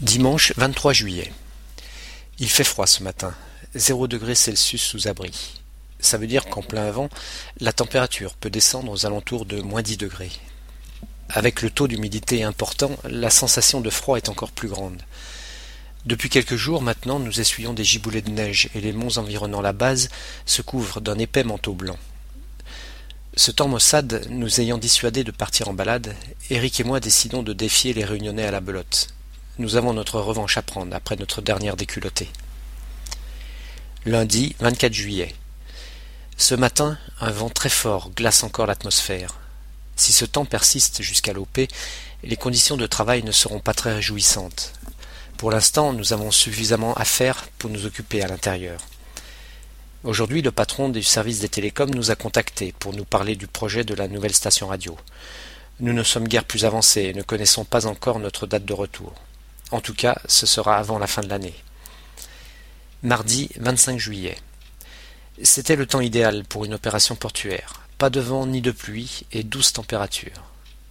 Dimanche 23 juillet. Il fait froid ce matin, zéro degré Celsius sous abri. Ça veut dire qu'en plein vent, la température peut descendre aux alentours de moins 10 degrés. Avec le taux d'humidité important, la sensation de froid est encore plus grande. Depuis quelques jours maintenant, nous essuyons des giboulées de neige et les monts environnant la base se couvrent d'un épais manteau blanc. Ce temps maussade nous ayant dissuadés de partir en balade, Eric et moi décidons de défier les réunionnais à la belote. Nous avons notre revanche à prendre après notre dernière déculottée. Lundi 24 juillet. Ce matin, un vent très fort glace encore l'atmosphère. Si ce temps persiste jusqu'à l'OP, les conditions de travail ne seront pas très réjouissantes. Pour l'instant, nous avons suffisamment à faire pour nous occuper à l'intérieur. Aujourd'hui, le patron du service des télécoms nous a contactés pour nous parler du projet de la nouvelle station radio. Nous ne sommes guère plus avancés et ne connaissons pas encore notre date de retour. En tout cas, ce sera avant la fin de l'année. Mardi 25 juillet. C'était le temps idéal pour une opération portuaire. Pas de vent ni de pluie et douce température.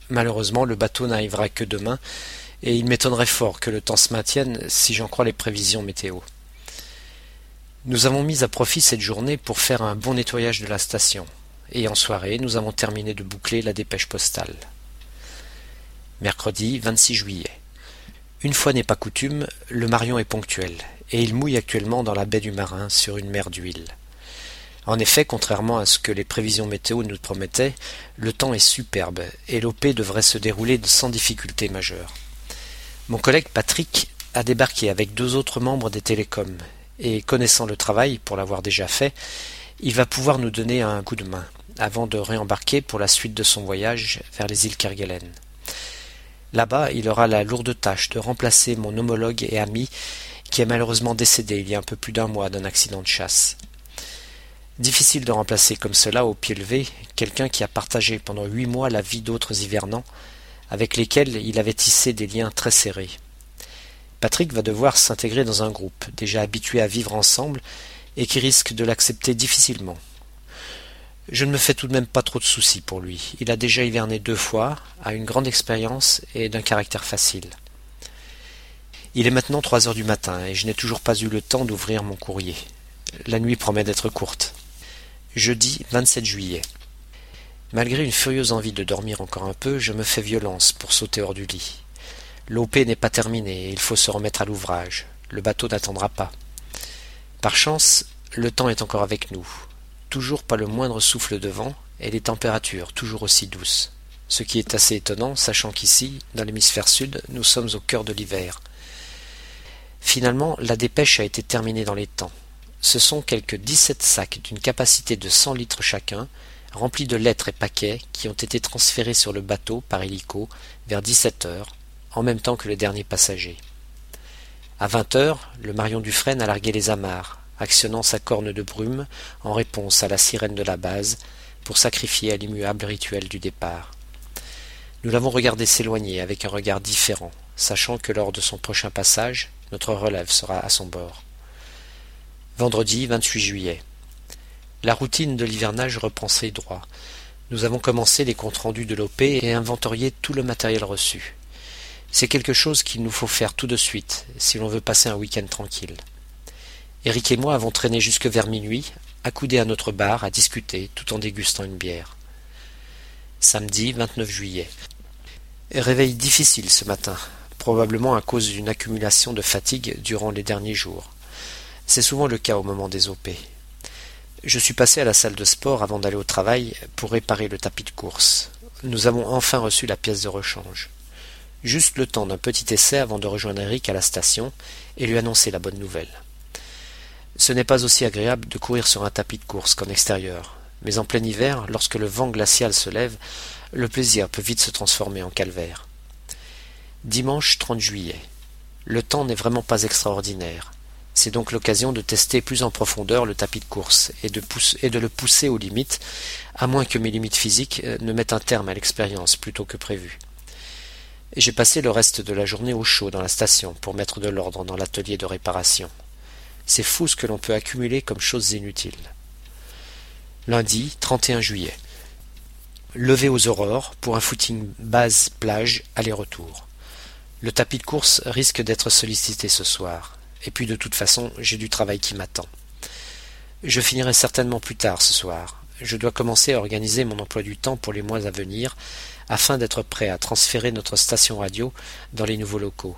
Malheureusement, le bateau n'arrivera que demain, et il m'étonnerait fort que le temps se maintienne si j'en crois les prévisions météo. Nous avons mis à profit cette journée pour faire un bon nettoyage de la station, et en soirée nous avons terminé de boucler la dépêche postale. Mercredi 26 juillet. Une fois n'est pas coutume, le Marion est ponctuel, et il mouille actuellement dans la baie du Marin sur une mer d'huile. En effet, contrairement à ce que les prévisions météo nous promettaient, le temps est superbe, et l'OP devrait se dérouler sans difficulté majeure. Mon collègue Patrick a débarqué avec deux autres membres des télécoms, et connaissant le travail, pour l'avoir déjà fait, il va pouvoir nous donner un coup de main, avant de réembarquer pour la suite de son voyage vers les îles Kerguelen. Là-bas, il aura la lourde tâche de remplacer mon homologue et ami qui est malheureusement décédé il y a un peu plus d'un mois d'un accident de chasse. Difficile de remplacer comme cela au pied levé quelqu'un qui a partagé pendant huit mois la vie d'autres hivernants, avec lesquels il avait tissé des liens très serrés. Patrick va devoir s'intégrer dans un groupe déjà habitué à vivre ensemble et qui risque de l'accepter difficilement. Je ne me fais tout de même pas trop de soucis pour lui. Il a déjà hiverné deux fois, a une grande expérience et d'un caractère facile. Il est maintenant trois heures du matin et je n'ai toujours pas eu le temps d'ouvrir mon courrier. La nuit promet d'être courte. Jeudi 27 juillet. Malgré une furieuse envie de dormir encore un peu, je me fais violence pour sauter hors du lit. L'OP n'est pas terminée et il faut se remettre à l'ouvrage. Le bateau n'attendra pas. Par chance, le temps est encore avec nous toujours pas le moindre souffle de vent, et les températures toujours aussi douces. Ce qui est assez étonnant, sachant qu'ici, dans l'hémisphère sud, nous sommes au cœur de l'hiver. Finalement, la dépêche a été terminée dans les temps. Ce sont quelques dix-sept sacs d'une capacité de cent litres chacun, remplis de lettres et paquets, qui ont été transférés sur le bateau par hélico vers dix-sept heures, en même temps que le dernier passager. À vingt heures, le Marion Dufresne a largué les amarres, actionnant sa corne de brume en réponse à la sirène de la base, pour sacrifier à l'immuable rituel du départ. Nous l'avons regardé s'éloigner avec un regard différent, sachant que lors de son prochain passage, notre relève sera à son bord. Vendredi 28 juillet. La routine de l'hivernage reprend ses droits. Nous avons commencé les comptes rendus de l'OP et inventorié tout le matériel reçu. C'est quelque chose qu'il nous faut faire tout de suite si l'on veut passer un week-end tranquille. Eric et moi avons traîné jusque vers minuit, accoudés à notre bar, à discuter, tout en dégustant une bière. Samedi 29 juillet. Réveil difficile ce matin, probablement à cause d'une accumulation de fatigue durant les derniers jours. C'est souvent le cas au moment des OP. Je suis passé à la salle de sport avant d'aller au travail pour réparer le tapis de course. Nous avons enfin reçu la pièce de rechange. Juste le temps d'un petit essai avant de rejoindre Eric à la station et lui annoncer la bonne nouvelle. Ce n'est pas aussi agréable de courir sur un tapis de course qu'en extérieur, mais en plein hiver, lorsque le vent glacial se lève, le plaisir peut vite se transformer en calvaire. Dimanche 30 juillet. Le temps n'est vraiment pas extraordinaire. C'est donc l'occasion de tester plus en profondeur le tapis de course et de, le pousser aux limites, à moins que mes limites physiques euh, ne mettent un terme à l'expérience plutôt que prévu. J'ai passé le reste de la journée au chaud dans la station pour mettre de l'ordre dans l'atelier de réparation. C'est fou ce que l'on peut accumuler comme choses inutiles. Lundi 31 juillet. Levé aux aurores pour un footing base plage aller-retour. Le tapis de course risque d'être sollicité ce soir. Et puis de toute façon, j'ai du travail qui m'attend. Je finirai certainement plus tard ce soir. Je dois commencer à organiser mon emploi du temps pour les mois à venir, afin d'être prêt à transférer notre station radio dans les nouveaux locaux.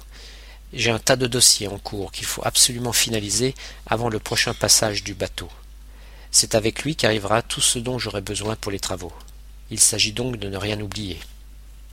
J'ai un tas de dossiers en cours qu'il faut absolument finaliser avant le prochain passage du bateau. C'est avec lui qu'arrivera tout ce dont j'aurai besoin pour les travaux. Il s'agit donc de ne rien oublier.